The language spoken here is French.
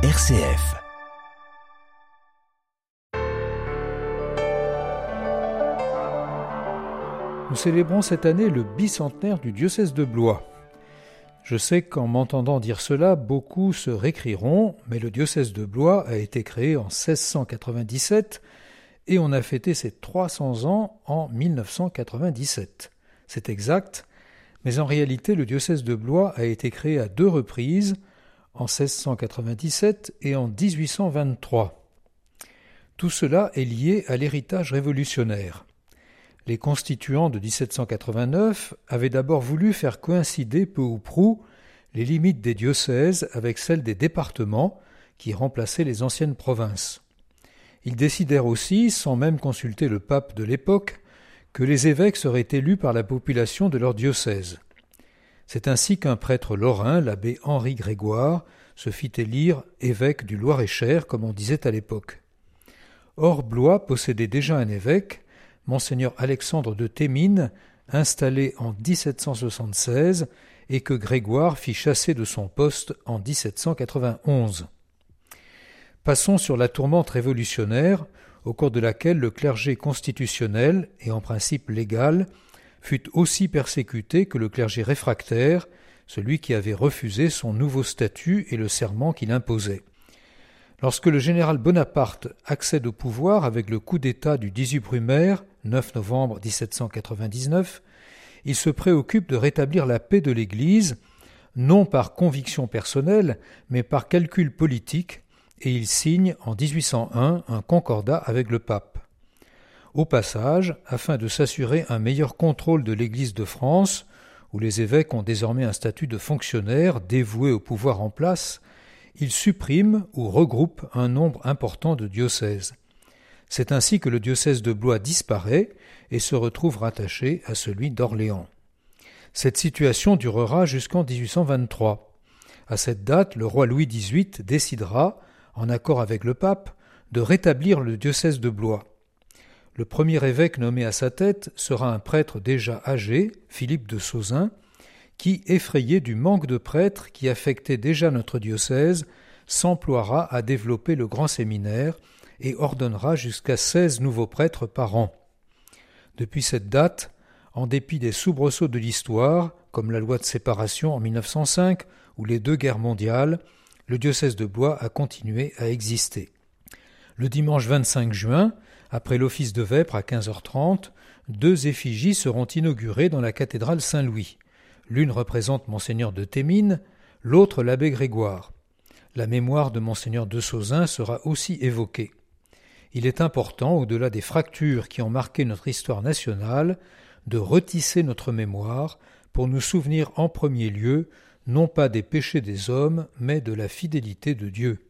RCF. Nous célébrons cette année le bicentenaire du diocèse de Blois. Je sais qu'en m'entendant dire cela, beaucoup se récrieront, mais le diocèse de Blois a été créé en 1697 et on a fêté ses 300 ans en 1997. C'est exact, mais en réalité le diocèse de Blois a été créé à deux reprises, en 1697 et en 1823. Tout cela est lié à l'héritage révolutionnaire. Les constituants de 1789 avaient d'abord voulu faire coïncider peu ou prou les limites des diocèses avec celles des départements qui remplaçaient les anciennes provinces. Ils décidèrent aussi, sans même consulter le pape de l'époque, que les évêques seraient élus par la population de leur diocèse. C'est ainsi qu'un prêtre lorrain, l'abbé Henri Grégoire, se fit élire évêque du Loir-et-Cher, comme on disait à l'époque. Or, Blois possédait déjà un évêque, monseigneur Alexandre de Thémines, installé en 1776 et que Grégoire fit chasser de son poste en 1791. Passons sur la tourmente révolutionnaire, au cours de laquelle le clergé constitutionnel et en principe légal fut aussi persécuté que le clergé réfractaire, celui qui avait refusé son nouveau statut et le serment qu'il imposait. Lorsque le général Bonaparte accède au pouvoir avec le coup d'État du 18 Brumaire, 9 novembre 1799, il se préoccupe de rétablir la paix de l'Église, non par conviction personnelle, mais par calcul politique, et il signe en 1801 un concordat avec le pape. Au passage, afin de s'assurer un meilleur contrôle de l'Église de France, où les évêques ont désormais un statut de fonctionnaire dévoué au pouvoir en place, il supprime ou regroupe un nombre important de diocèses. C'est ainsi que le diocèse de Blois disparaît et se retrouve rattaché à celui d'Orléans. Cette situation durera jusqu'en 1823. À cette date, le roi Louis XVIII décidera, en accord avec le pape, de rétablir le diocèse de Blois. Le premier évêque nommé à sa tête sera un prêtre déjà âgé, Philippe de Sauzin, qui, effrayé du manque de prêtres qui affectait déjà notre diocèse, s'emploiera à développer le grand séminaire et ordonnera jusqu'à seize nouveaux prêtres par an. Depuis cette date, en dépit des soubresauts de l'histoire, comme la loi de séparation en 1905 ou les deux guerres mondiales, le diocèse de Blois a continué à exister. Le dimanche 25 juin, après l'office de vêpres à 15h30, deux effigies seront inaugurées dans la cathédrale Saint-Louis. L'une représente Monseigneur de Thémines, l'autre l'abbé Grégoire. La mémoire de Monseigneur de Sauzin sera aussi évoquée. Il est important, au-delà des fractures qui ont marqué notre histoire nationale, de retisser notre mémoire pour nous souvenir en premier lieu non pas des péchés des hommes, mais de la fidélité de Dieu.